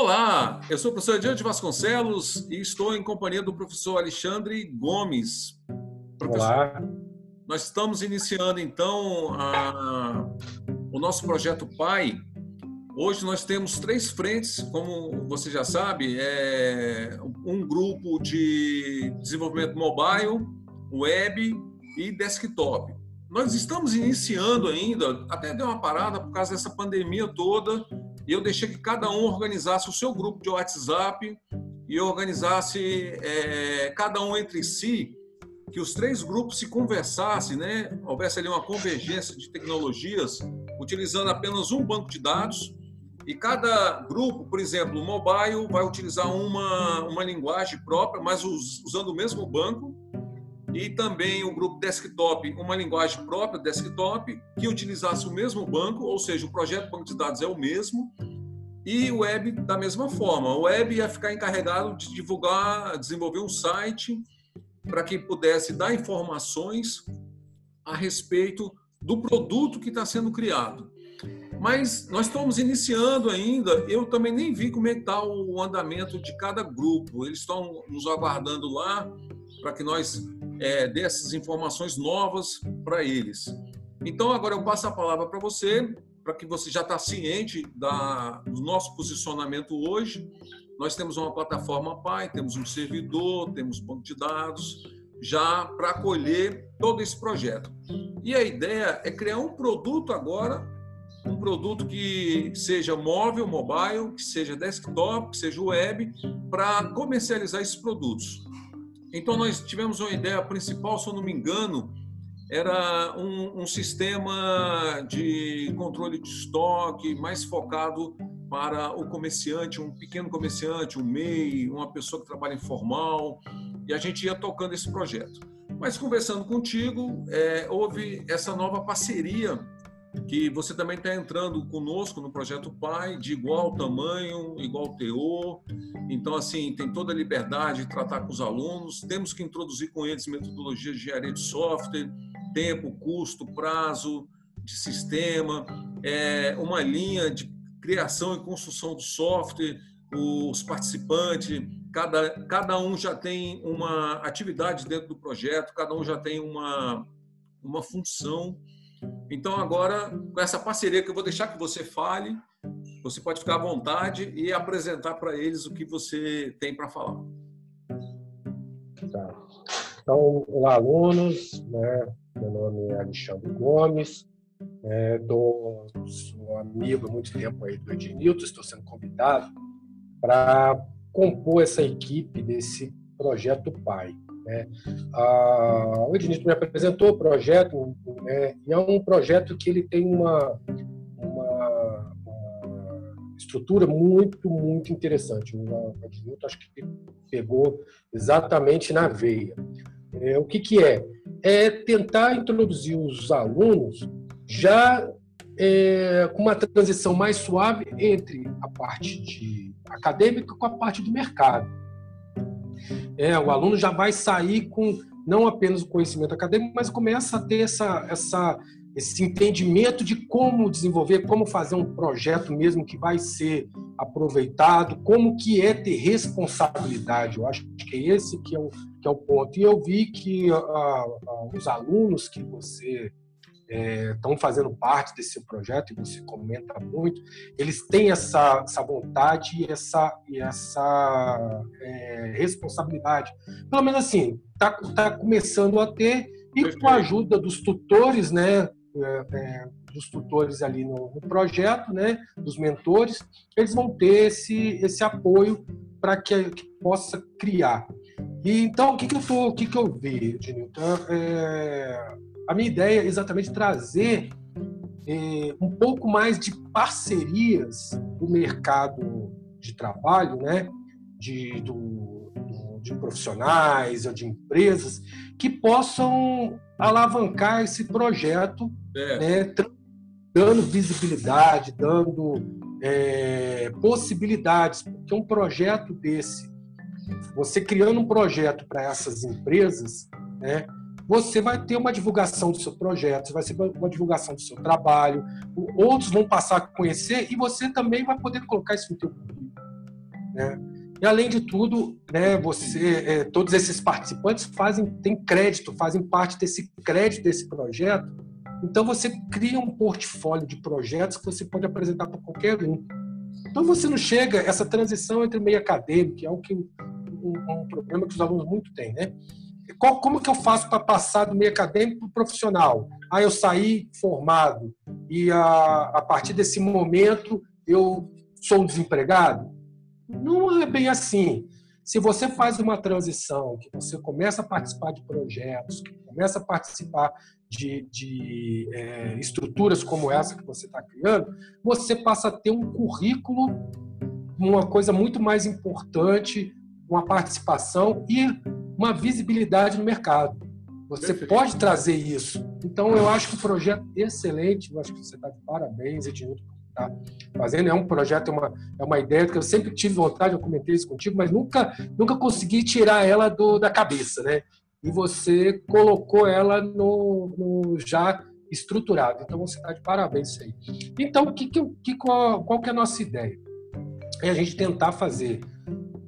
Olá, eu sou o professor Diante Vasconcelos e estou em companhia do professor Alexandre Gomes. Professor, Olá. Nós estamos iniciando então a, o nosso projeto PAI. Hoje nós temos três frentes, como você já sabe, é um grupo de desenvolvimento mobile, web e desktop. Nós estamos iniciando ainda, até deu uma parada por causa dessa pandemia toda, e eu deixei que cada um organizasse o seu grupo de WhatsApp e organizasse é, cada um entre si, que os três grupos se conversassem, né? houvesse ali uma convergência de tecnologias, utilizando apenas um banco de dados, e cada grupo, por exemplo, o mobile vai utilizar uma, uma linguagem própria, mas usando o mesmo banco, e também o grupo desktop, uma linguagem própria desktop, que utilizasse o mesmo banco, ou seja, o projeto banco de dados é o mesmo, e o web da mesma forma. O web ia ficar encarregado de divulgar, desenvolver um site para que pudesse dar informações a respeito do produto que está sendo criado. Mas nós estamos iniciando ainda, eu também nem vi como é está o andamento de cada grupo. Eles estão nos aguardando lá para que nós é, essas informações novas para eles. Então, agora eu passo a palavra para você, para que você já está ciente da, do nosso posicionamento hoje. Nós temos uma plataforma Pai, temos um servidor, temos banco de dados, já para acolher todo esse projeto. E a ideia é criar um produto agora, um produto que seja móvel, mobile, que seja desktop, que seja web, para comercializar esses produtos. Então, nós tivemos uma ideia principal, se eu não me engano, era um, um, sistema de controle de estoque mais focado para o comerciante, um pequeno comerciante, um MEI, uma pessoa que trabalha informal, e a gente ia tocando esse projeto. Mas conversando contigo, é, houve essa nova parceria que você também está entrando conosco no projeto Pai, de igual tamanho, igual teor. Então, assim, tem toda a liberdade de tratar com os alunos. Temos que introduzir com eles metodologias de engenharia de software, tempo, custo, prazo de sistema, é, uma linha de criação e construção do software, os participantes, cada, cada um já tem uma atividade dentro do projeto, cada um já tem uma, uma função então, agora, com essa parceria que eu vou deixar que você fale, você pode ficar à vontade e apresentar para eles o que você tem para falar. Tá. Então, olá, alunos. Né? Meu nome é Alexandre Gomes. É, tô, sou amigo há muito tempo aí do Ednilton. Estou sendo convidado para compor essa equipe desse projeto PAI. Né? O Ednito me apresentou o projeto, né? e é um projeto que ele tem uma, uma, uma estrutura muito, muito interessante. O Ednito acho que pegou exatamente na veia. É, o que, que é? É tentar introduzir os alunos já é, com uma transição mais suave entre a parte de acadêmica com a parte do mercado. É, o aluno já vai sair com não apenas o conhecimento acadêmico, mas começa a ter essa, essa, esse entendimento de como desenvolver, como fazer um projeto mesmo que vai ser aproveitado, como que é ter responsabilidade. Eu acho que é esse que é o, que é o ponto. E eu vi que uh, os alunos que você estão é, fazendo parte desse projeto, e você comenta muito, eles têm essa, essa vontade e essa, e essa é, responsabilidade. Pelo menos assim, está tá começando a ter, e com a ajuda dos tutores, né, é, é, dos tutores ali no, no, projeto, né, dos mentores, eles vão ter esse, esse apoio para que, que, possa criar. E, então, o que, que eu tô, o que, que eu vi, Ednilton? É, a minha ideia é exatamente trazer é, um pouco mais de parcerias do mercado de trabalho, né? de, do, de profissionais ou de empresas que possam alavancar esse projeto, é. né? dando visibilidade, dando é, possibilidades, porque um projeto desse, você criando um projeto para essas empresas, né, você vai ter uma divulgação do seu projeto, vai ser uma divulgação do seu trabalho, outros vão passar a conhecer e você também vai poder colocar isso no teu currículo. Né? E além de tudo, né, você, é, todos esses participantes fazem, têm crédito, fazem parte desse crédito desse projeto. Então você cria um portfólio de projetos que você pode apresentar para qualquer um. Então você não chega essa transição entre meio acadêmico, que é o que um, um problema que os alunos muito têm, né? Qual, como que eu faço para passar do meio acadêmico para o profissional? Ah, eu saí formado e a, a partir desse momento eu sou um desempregado? Não é bem assim. Se você faz uma transição, que você começa a participar de projetos, que começa a participar de, de é, estruturas como essa que você está criando, você passa a ter um currículo, uma coisa muito mais importante, uma participação e uma visibilidade no mercado. Você Perfeito. pode trazer isso. Então, eu acho que o projeto é excelente. Eu acho que você está de parabéns, Edilton, tá fazendo. É um projeto, é uma, é uma ideia que eu sempre tive vontade, eu comentei isso contigo, mas nunca, nunca consegui tirar ela do, da cabeça, né? E você colocou ela no, no já estruturado. Então, você está de parabéns isso aí. Então, que, que, qual, qual que é a nossa ideia? É a gente tentar fazer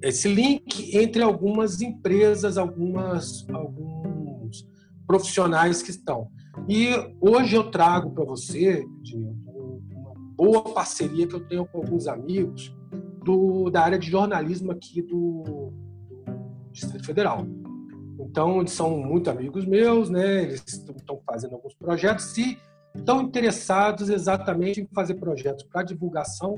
esse link entre algumas empresas, algumas, alguns profissionais que estão. E hoje eu trago para você uma boa parceria que eu tenho com alguns amigos do, da área de jornalismo aqui do, do Distrito Federal. Então, eles são muito amigos meus, né? Eles estão fazendo alguns projetos e estão interessados exatamente em fazer projetos para divulgação,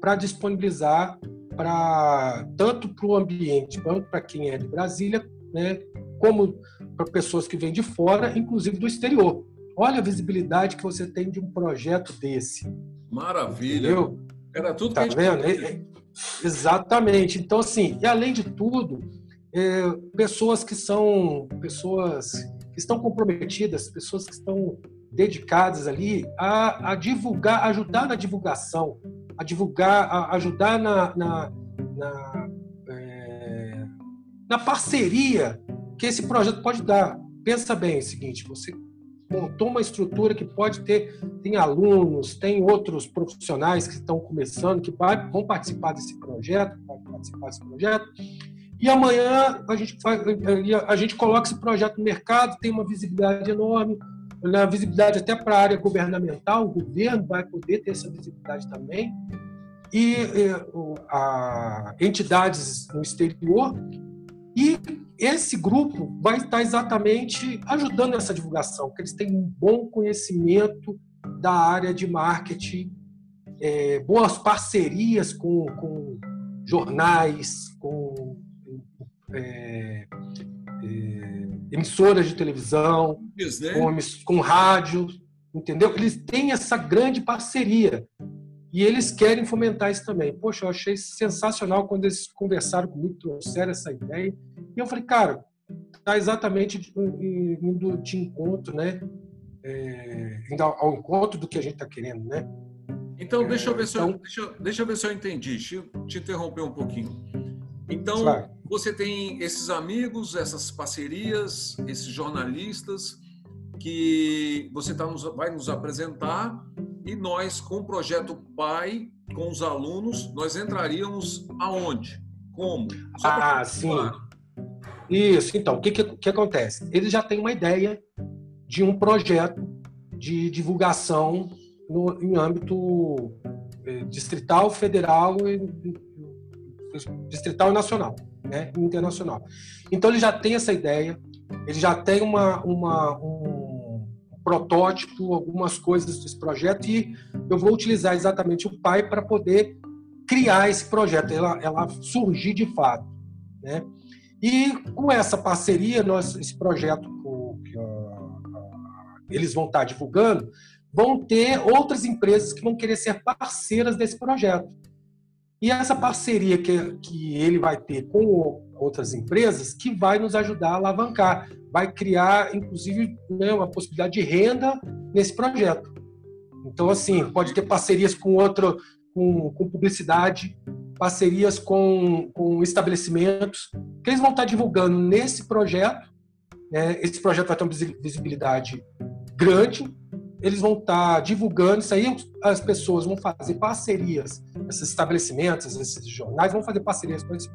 para disponibilizar para tanto para o ambiente, quanto para quem é de Brasília, né, como para pessoas que vêm de fora, inclusive do exterior. Olha a visibilidade que você tem de um projeto desse. Maravilha. Entendeu? Era tudo tá que a gente vendo? É, exatamente. Então, assim, e além de tudo, é, pessoas que são pessoas que estão comprometidas, pessoas que estão dedicadas ali a, a divulgar, ajudar na divulgação a divulgar, a ajudar na, na, na, é, na parceria que esse projeto pode dar. Pensa bem, é o seguinte, você montou uma estrutura que pode ter, tem alunos, tem outros profissionais que estão começando, que vão participar desse projeto, participar desse projeto, e amanhã a gente, faz, a gente coloca esse projeto no mercado, tem uma visibilidade enorme, na visibilidade até para a área governamental, o governo vai poder ter essa visibilidade também, e, e entidades no exterior, e esse grupo vai estar exatamente ajudando nessa divulgação, porque eles têm um bom conhecimento da área de marketing, é, boas parcerias com, com jornais, com é, emissoras de televisão, né? com, com rádio, entendeu? Eles têm essa grande parceria e eles querem fomentar isso também. Poxa, eu achei sensacional quando eles conversaram comigo, trouxeram essa ideia. E eu falei, cara, está exatamente indo de encontro, né? É, indo ao encontro do que a gente está querendo, né? Então, deixa eu ver se eu, então deixa, deixa eu ver se eu entendi. Deixa eu te interromper um pouquinho. Então, claro. Você tem esses amigos, essas parcerias, esses jornalistas que você tá nos, vai nos apresentar e nós, com o projeto PAI, com os alunos, nós entraríamos aonde? Como? Só ah, sim. Isso, então, o que, que, que acontece? Eles já têm uma ideia de um projeto de divulgação no, em âmbito eh, distrital, federal e distrital e nacional, né, internacional. Então ele já tem essa ideia, ele já tem uma, uma um protótipo, algumas coisas desse projeto e eu vou utilizar exatamente o pai para poder criar esse projeto, ela, ela surgir de fato, né? E com essa parceria, nós, esse projeto que eles vão estar divulgando, vão ter outras empresas que vão querer ser parceiras desse projeto. E essa parceria que, que ele vai ter com outras empresas que vai nos ajudar a alavancar, vai criar, inclusive, né, uma possibilidade de renda nesse projeto. Então, assim, pode ter parcerias com outro, com, com publicidade, parcerias com, com estabelecimentos, que eles vão estar divulgando nesse projeto. Né? Esse projeto vai ter uma visibilidade grande, eles vão estar tá divulgando isso aí, as pessoas vão fazer parcerias, esses estabelecimentos, esses jornais vão fazer parcerias com esse,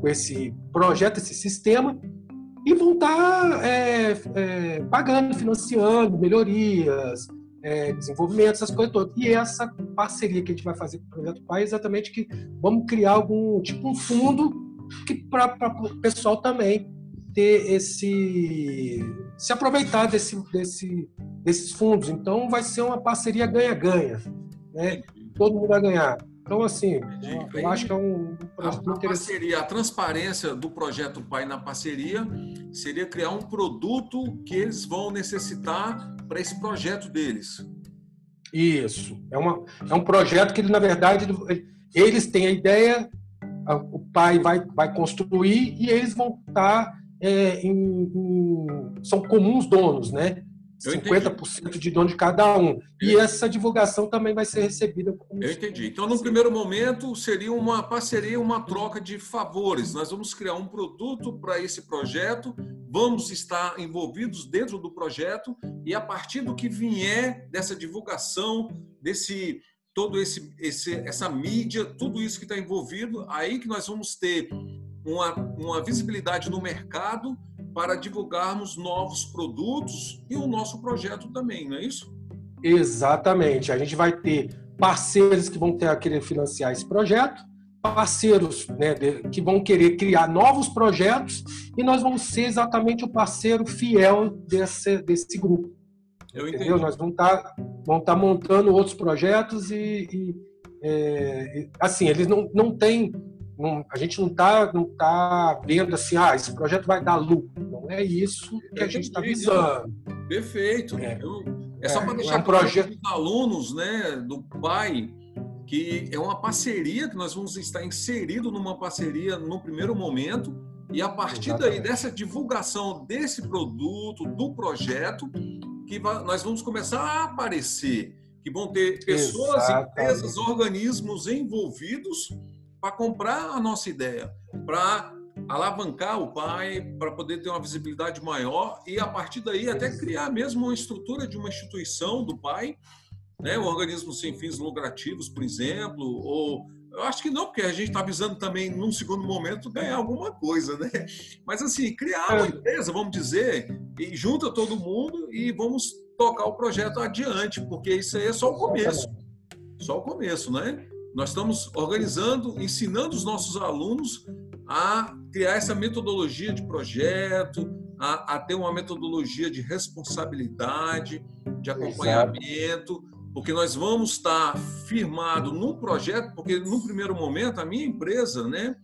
com esse projeto, esse sistema, e vão estar tá, é, é, pagando, financiando melhorias, é, desenvolvimento, essas coisas todas. E essa parceria que a gente vai fazer com o Projeto Pai é exatamente que vamos criar algum tipo um fundo que para o pessoal também ter esse se aproveitar desse, desse, desses fundos. Então vai ser uma parceria ganha-ganha, né? Todo mundo vai ganhar. Então, assim, eu, eu acho que é um projeto a, a parceria, a transparência do projeto Pai na parceria seria criar um produto que eles vão necessitar para esse projeto deles. Isso. É, uma, é um projeto que, na verdade, eles têm a ideia, o pai vai, vai construir e eles vão estar é, em, em, são comuns donos, né? 50% de dono de cada um. E essa divulgação também vai ser recebida como. Eu entendi. Então, no primeiro momento, seria uma parceria, uma troca de favores. Nós vamos criar um produto para esse projeto, vamos estar envolvidos dentro do projeto, e a partir do que vier dessa divulgação, desse todo esse, esse essa mídia, tudo isso que está envolvido, aí que nós vamos ter uma, uma visibilidade no mercado para divulgarmos novos produtos e o nosso projeto também, não é isso? Exatamente. A gente vai ter parceiros que vão ter querer financiar esse projeto, parceiros né, que vão querer criar novos projetos e nós vamos ser exatamente o parceiro fiel desse, desse grupo. Eu entendi. Entendeu? Nós vamos estar, tá, vamos tá montando outros projetos e, e é, assim, eles não, não têm não, a gente não está não tá vendo assim, ah, esse projeto vai dar lucro. Não é isso que a gente está visando. Perfeito. É, é só para deixar é um projeto... os alunos né, do pai que é uma parceria que nós vamos estar inserido numa parceria no primeiro momento e a partir Exatamente. daí dessa divulgação desse produto, do projeto, que nós vamos começar a aparecer, que vão ter pessoas, Exatamente. empresas, organismos envolvidos para comprar a nossa ideia, para alavancar o pai, para poder ter uma visibilidade maior e a partir daí até criar mesmo uma estrutura de uma instituição do pai, né, um organismo sem fins lucrativos, por exemplo, ou eu acho que não, porque a gente está visando também, num segundo momento, ganhar alguma coisa, né? Mas, assim, criar uma é. empresa, vamos dizer, e junta todo mundo e vamos tocar o projeto adiante, porque isso aí é só o começo. Só o começo, né? Nós estamos organizando, ensinando os nossos alunos a criar essa metodologia de projeto, a, a ter uma metodologia de responsabilidade, de acompanhamento, Exato. porque nós vamos estar firmado num projeto, porque no primeiro momento a minha empresa, né,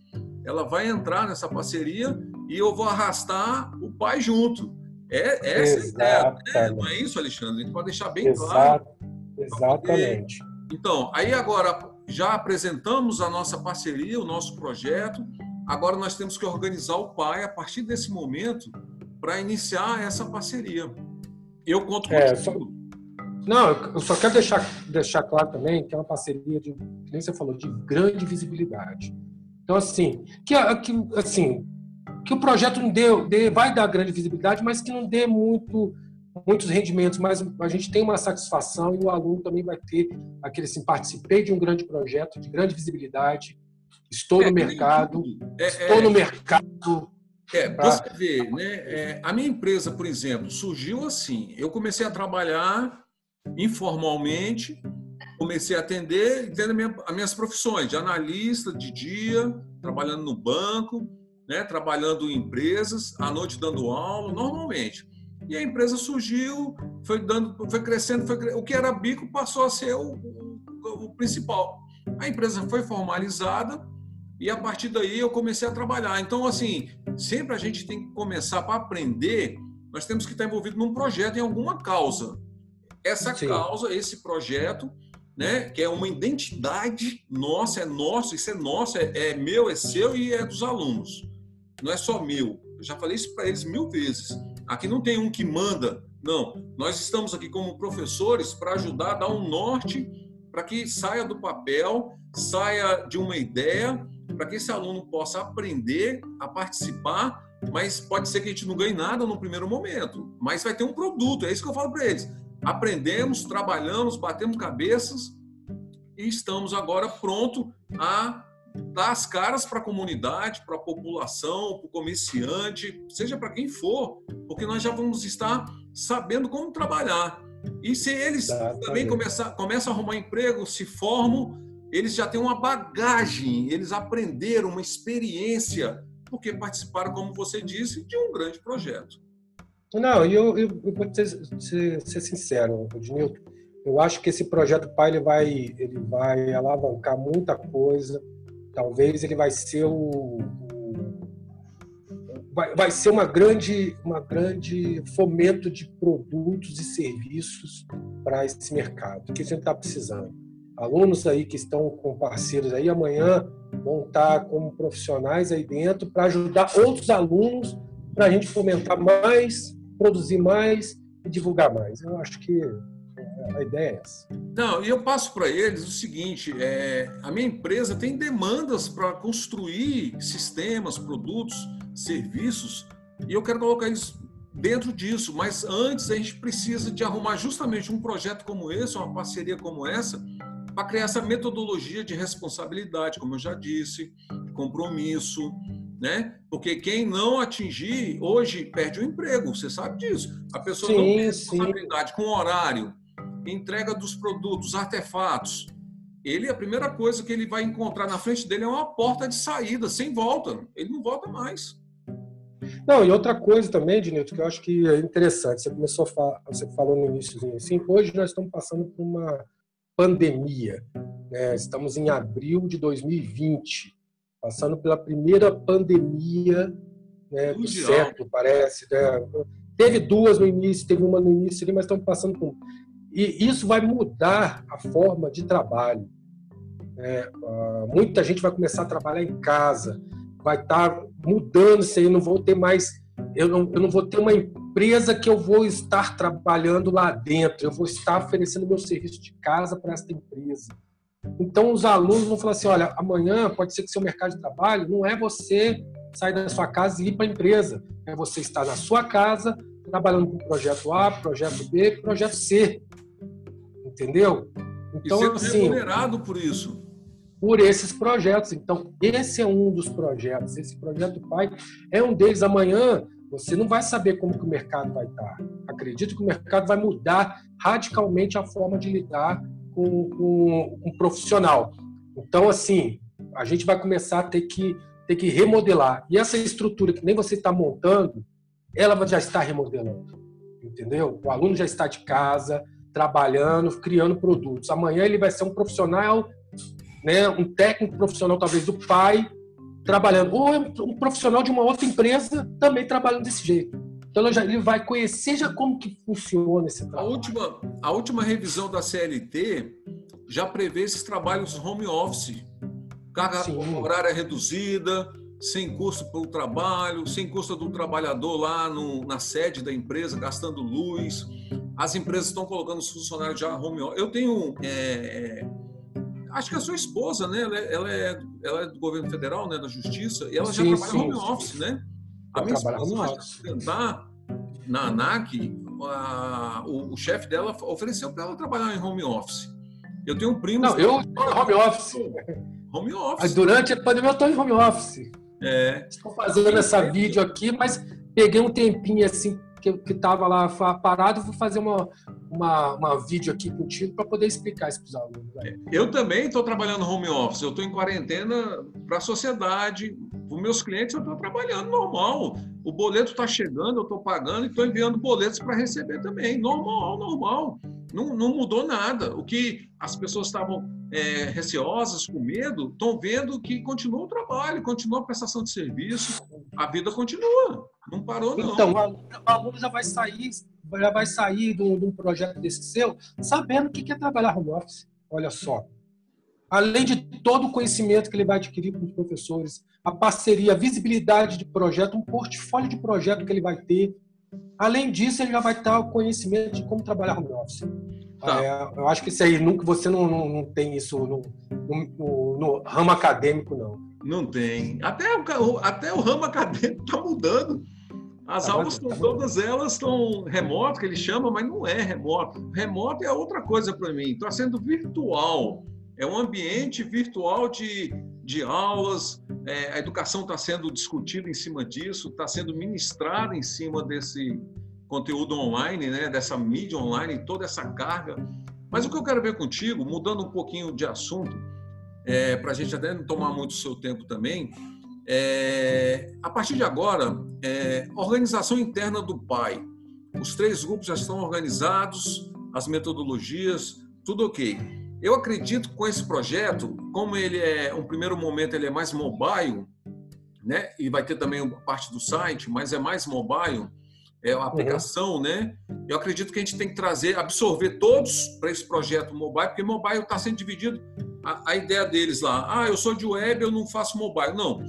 ela vai entrar nessa parceria e eu vou arrastar o pai junto. É essa Exato. a ideia, né? não é isso, Alexandre? A gente pode deixar bem Exato. claro. Exatamente. Então, aí agora já apresentamos a nossa parceria, o nosso projeto. Agora nós temos que organizar o PAI a partir desse momento para iniciar essa parceria. Eu conto com é, só... Não, eu só quero deixar, deixar claro também que é uma parceria de, como você falou, de grande visibilidade. Então, assim, que, que, assim, que o projeto não dê, dê, vai dar grande visibilidade, mas que não dê muito muitos rendimentos, mas a gente tem uma satisfação e o aluno também vai ter aquele assim, participei de um grande projeto, de grande visibilidade, estou é, no mercado, é, estou é, no mercado. É, pra... você vê, né? É, a minha empresa, por exemplo, surgiu assim. Eu comecei a trabalhar informalmente, comecei a atender, tendo minha, as minhas profissões de analista de dia, trabalhando no banco, né, trabalhando em empresas, à noite dando aula, normalmente. E a empresa surgiu, foi dando, foi crescendo, foi, o que era bico passou a ser o, o, o principal. A empresa foi formalizada e a partir daí eu comecei a trabalhar. Então, assim, sempre a gente tem que começar para aprender, nós temos que estar envolvido num projeto, em alguma causa. Essa Sim. causa, esse projeto, né, que é uma identidade nossa, é nosso, isso é nosso, é, é meu, é seu e é dos alunos. Não é só meu. Eu já falei isso para eles mil vezes. Aqui não tem um que manda, não. Nós estamos aqui como professores para ajudar dar um norte para que saia do papel, saia de uma ideia, para que esse aluno possa aprender a participar, mas pode ser que a gente não ganhe nada no primeiro momento, mas vai ter um produto, é isso que eu falo para eles. aprendemos, trabalhamos, batemos cabeças e estamos agora pronto a dar as caras para a comunidade, para a população, para o comerciante, seja para quem for, porque nós já vamos estar sabendo como trabalhar. E se eles tá, também começar, começam a arrumar emprego, se formam, eles já têm uma bagagem, eles aprenderam uma experiência, porque participaram, como você disse, de um grande projeto. Não, eu, eu, eu vou ser, ser, ser sincero, Ednilton. Eu acho que esse projeto Pai ele vai, ele vai alavancar muita coisa. Talvez ele vai ser o, o vai, vai ser uma grande, uma grande fomento de produtos e serviços para esse mercado que a gente está precisando. Alunos aí que estão com parceiros aí amanhã vão estar como profissionais aí dentro para ajudar outros alunos para a gente fomentar mais produzir mais e divulgar mais. Eu acho que a ideia é essa. Não, e eu passo para eles o seguinte: é, a minha empresa tem demandas para construir sistemas, produtos, serviços, e eu quero colocar isso dentro disso. Mas antes a gente precisa de arrumar justamente um projeto como esse, uma parceria como essa, para criar essa metodologia de responsabilidade, como eu já disse, compromisso, né? Porque quem não atingir hoje perde o emprego, você sabe disso. A pessoa sim, não tem responsabilidade sim. com horário, entrega dos produtos, artefatos. Ele a primeira coisa que ele vai encontrar na frente dele é uma porta de saída, sem volta. Ele não volta mais. Não, e outra coisa também, Dinilton, que eu acho que é interessante. Você começou a falar, você falou no início assim, hoje nós estamos passando por uma pandemia. Né? Estamos em abril de 2020 passando pela primeira pandemia né, do século, parece. Né? Teve duas no início, teve uma no início, mas estamos passando por. E isso vai mudar a forma de trabalho. Né? muita gente vai começar a trabalhar em casa, vai estar tá mudando isso aí, não vou ter mais. Eu não, eu não vou ter uma empresa que eu vou estar trabalhando lá dentro, eu vou estar oferecendo meu serviço de casa para essa empresa. Então, os alunos vão falar assim: olha, amanhã pode ser que seu mercado de trabalho não é você sair da sua casa e ir para a empresa, é você estar na sua casa trabalhando com projeto A, projeto B, projeto C. Entendeu? Então, e sendo assim, remunerado por isso. Por esses projetos. Então, esse é um dos projetos. Esse projeto Pai é um deles. Amanhã você não vai saber como que o mercado vai estar. Acredito que o mercado vai mudar radicalmente a forma de lidar com, com um profissional. Então, assim, a gente vai começar a ter que, ter que remodelar. E essa estrutura que nem você está montando, ela já está remodelando. Entendeu? O aluno já está de casa, trabalhando, criando produtos. Amanhã ele vai ser um profissional, né, um técnico profissional, talvez do pai, trabalhando. Ou um profissional de uma outra empresa também trabalhando desse jeito. Então ele vai conhecer já como que funciona esse trabalho. A última, a última revisão da CLT já prevê esses trabalhos home office. Carga Sim. horária reduzida, sem custo pelo trabalho, sem custo do trabalhador lá no, na sede da empresa, gastando luz. As empresas estão colocando os funcionários já home office. Eu tenho. É, é acho que a sua esposa, né? Ela é, ela é, ela é do governo federal, né? Da Justiça, e ela já sim, trabalha sim, home office, né? A minha esposa apresentar na ANAC, a, o, o chefe dela ofereceu para ela trabalhar em home office. Eu tenho um primo. Não, eu estou em home office. Home office. Durante a pandemia eu estou em home office. É. Estou fazendo essa vídeo aqui, mas peguei um tempinho assim que estava lá parado, vou fazer uma, uma, uma vídeo aqui contigo para poder explicar isso para os alunos. Né? Eu também estou trabalhando home office, eu estou em quarentena para a sociedade, para os meus clientes eu estou trabalhando normal. O boleto está chegando, eu estou pagando e estou enviando boletos para receber também. Normal, normal. Não, não mudou nada. O que as pessoas estavam é, receosas, com medo, estão vendo que continua o trabalho, continua a prestação de serviço, a vida continua. Não parou, não. Então, o aluno já vai sair, já vai sair de um, projeto desse seu sabendo o que é trabalhar home office. Olha só. Além de todo o conhecimento que ele vai adquirir com os professores, a parceria, a visibilidade de projeto, um portfólio de projeto que ele vai ter. Além disso, ele já vai ter o conhecimento de como trabalhar home office. Tá. É, eu acho que isso aí nunca você não, não, não tem isso no, no, no, ramo acadêmico, não. Não tem. Até o, até o ramo acadêmico está mudando. As tá aulas estão todas elas estão remoto, que ele chama, mas não é remoto. Remoto é outra coisa para mim. Está sendo virtual. É um ambiente virtual de, de aulas. É, a educação está sendo discutida em cima disso, está sendo ministrada em cima desse conteúdo online, né? Dessa mídia online, toda essa carga. Mas o que eu quero ver contigo, mudando um pouquinho de assunto, é, para a gente até não tomar muito o seu tempo também, é, a partir de agora, é, organização interna do pai. Os três grupos já estão organizados, as metodologias, tudo ok. Eu acredito que com esse projeto, como ele é, um primeiro momento, ele é mais mobile, né? E vai ter também parte do site, mas é mais mobile, é a aplicação, uhum. né? Eu acredito que a gente tem que trazer, absorver todos para esse projeto mobile, porque mobile está sendo dividido. A, a, ideia deles lá, ah, eu sou de web, eu não faço mobile. Não,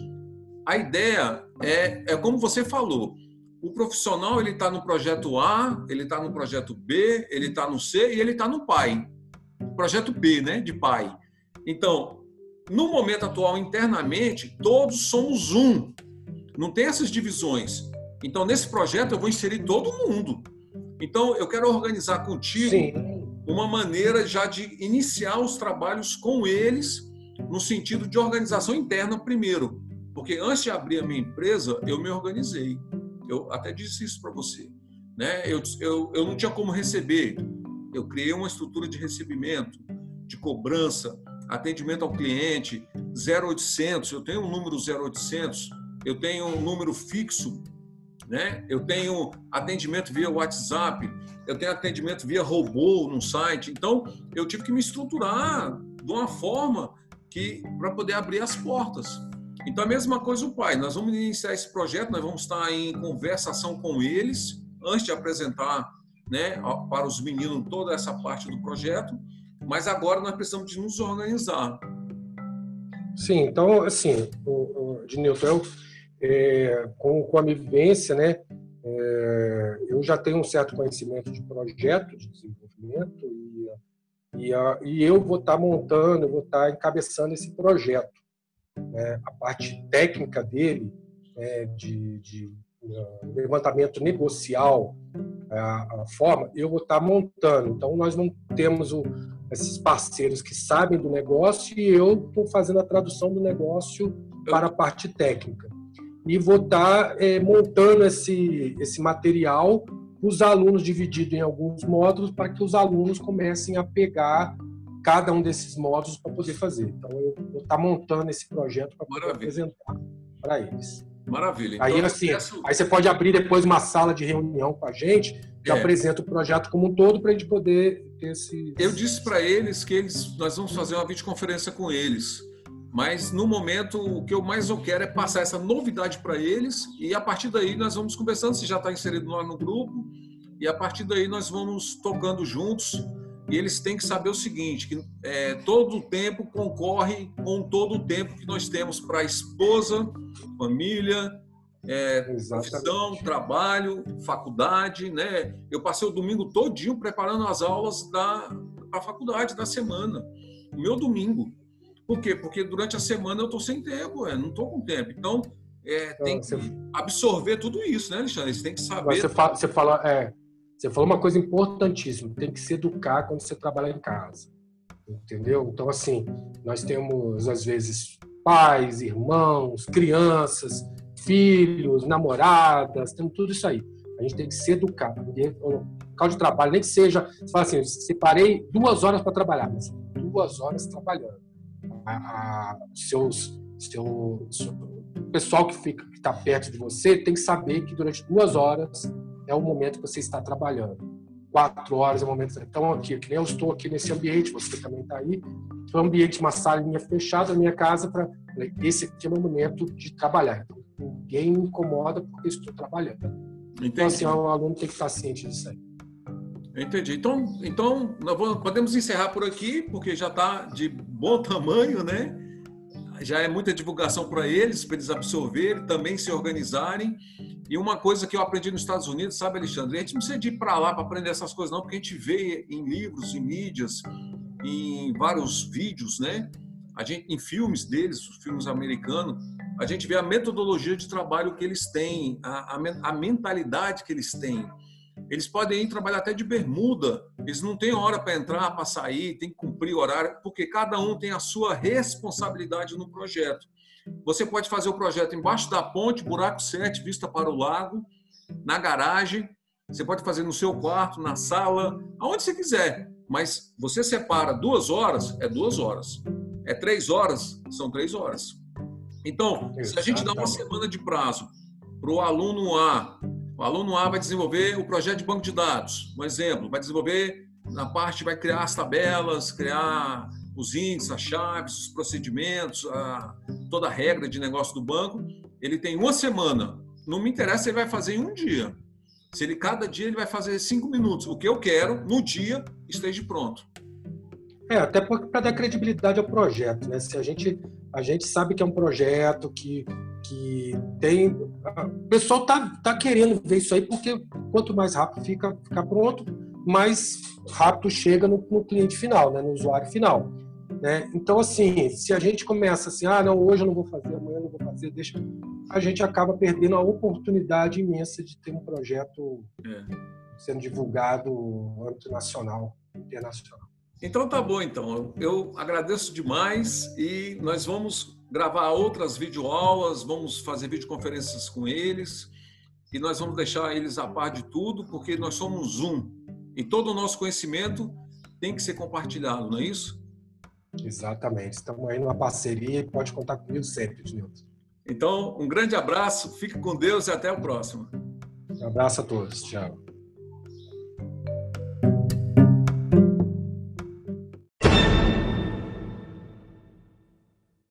a ideia é, é como você falou. O profissional ele está no projeto A, ele está no projeto B, ele está no C e ele está no PAI. Projeto B, né, de PAI. Então, no momento atual, internamente, todos somos um. Não tem essas divisões. Então, nesse projeto, eu vou inserir todo mundo. Então, eu quero organizar contigo Sim. uma maneira já de iniciar os trabalhos com eles, no sentido de organização interna primeiro. Porque antes de abrir a minha empresa, eu me organizei. Eu até disse isso para você. Né? Eu, eu, eu não tinha como receber. Eu criei uma estrutura de recebimento, de cobrança, atendimento ao cliente, 0800. Eu tenho um número 0800, eu tenho um número fixo, né? eu tenho atendimento via WhatsApp, eu tenho atendimento via robô no site. Então, eu tive que me estruturar de uma forma que para poder abrir as portas. Então, a mesma coisa o pai. Nós vamos iniciar esse projeto, nós vamos estar em conversação com eles, antes de apresentar né, para os meninos toda essa parte do projeto, mas agora nós precisamos de nos organizar. Sim, então, assim, o, o, de Newton, é, com, com a minha vivência, né, é, eu já tenho um certo conhecimento de projeto de desenvolvimento e, e, a, e eu vou estar montando, eu vou estar encabeçando esse projeto né, a parte técnica dele, é, de, de uh, levantamento negocial, a, a, forma, eu vou estar montando. Então, nós não temos o, esses parceiros que sabem do negócio e eu estou fazendo a tradução do negócio para a parte técnica. E vou estar é, montando esse, esse material os alunos dividido em alguns módulos para que os alunos comecem a pegar cada um desses módulos para poder fazer. Então, eu vou estar tá montando esse projeto para apresentar para eles. Maravilha. Então, aí, assim, peço... aí você pode abrir depois uma sala de reunião com a gente, que é. apresenta o projeto como um todo para a gente poder ter esse. Eu disse para eles que eles, nós vamos fazer uma videoconferência com eles. Mas no momento, o que eu mais eu quero é passar essa novidade para eles e a partir daí nós vamos conversando. Se já está inserido lá no grupo, e a partir daí nós vamos tocando juntos e eles têm que saber o seguinte, que é, todo o tempo concorre com todo o tempo que nós temos para esposa, família, é, profissão, trabalho, faculdade, né? Eu passei o domingo todinho preparando as aulas da a faculdade da semana, o meu domingo. Por quê? Porque durante a semana eu estou sem tempo, é, não estou com tempo. Então, é, tem que absorver tudo isso, né, Alexandre? Você tem que saber. Você fala, você fala é, você falou uma coisa importantíssima, tem que se educar quando você trabalha em casa. Entendeu? Então, assim, nós temos, às vezes, pais, irmãos, crianças, filhos, namoradas, temos tudo isso aí. A gente tem que se educar. O local de trabalho, nem que seja, você fala assim, separei duas horas para trabalhar, mas duas horas trabalhando. A, a, seus, seu, seu, o pessoal que fica que está perto de você tem que saber que durante duas horas é o momento que você está trabalhando. Quatro horas é o momento. Então, aqui, que nem eu estou aqui nesse ambiente, você também está aí. É um ambiente, uma salinha fechada na minha casa. para Esse aqui é o meu momento de trabalhar. Então, ninguém me incomoda porque estou trabalhando. Entendi. Então, assim, o aluno tem que estar ciente disso aí. Entendi. Então, então nós podemos encerrar por aqui, porque já está de bom tamanho, né? Já é muita divulgação para eles, para eles absorverem, também se organizarem. E uma coisa que eu aprendi nos Estados Unidos, sabe, Alexandre? A gente não precisa ir para lá para aprender essas coisas, não, porque a gente vê em livros, em mídias, em vários vídeos, né? A gente, em filmes deles, filmes americanos, a gente vê a metodologia de trabalho que eles têm, a, a, a mentalidade que eles têm. Eles podem ir trabalhar até de bermuda, eles não têm hora para entrar, para sair, tem que cumprir horário, porque cada um tem a sua responsabilidade no projeto. Você pode fazer o projeto embaixo da ponte, buraco 7, vista para o lago, na garagem, você pode fazer no seu quarto, na sala, aonde você quiser. Mas você separa duas horas, é duas horas. É três horas, são três horas. Então, se a gente dá uma semana de prazo para o aluno A, o aluno A vai desenvolver o projeto de banco de dados, um exemplo, vai desenvolver na parte, vai criar as tabelas, criar os índices, as chaves, os procedimentos, a, toda a regra de negócio do banco. Ele tem uma semana. Não me interessa se ele vai fazer em um dia. Se ele cada dia ele vai fazer cinco minutos, o que eu quero no dia esteja pronto. É, até para dar credibilidade ao projeto, né? Se a gente a gente sabe que é um projeto que que tem o pessoal tá tá querendo ver isso aí porque quanto mais rápido fica fica pronto, mais rápido chega no, no cliente final, né? No usuário final. Né? Então, assim, se a gente começa assim, ah, não, hoje eu não vou fazer, amanhã eu não vou fazer, deixa, a gente acaba perdendo a oportunidade imensa de ter um projeto é. sendo divulgado no âmbito nacional, internacional. Então tá bom, então. Eu agradeço demais e nós vamos gravar outras videoaulas, vamos fazer videoconferências com eles e nós vamos deixar eles a par de tudo, porque nós somos um. E todo o nosso conhecimento tem que ser compartilhado, não é isso? Exatamente. Estamos aí numa parceria e pode contar comigo sempre, Nilton. Então, um grande abraço, fique com Deus e até o próximo. Um abraço a todos. Tchau.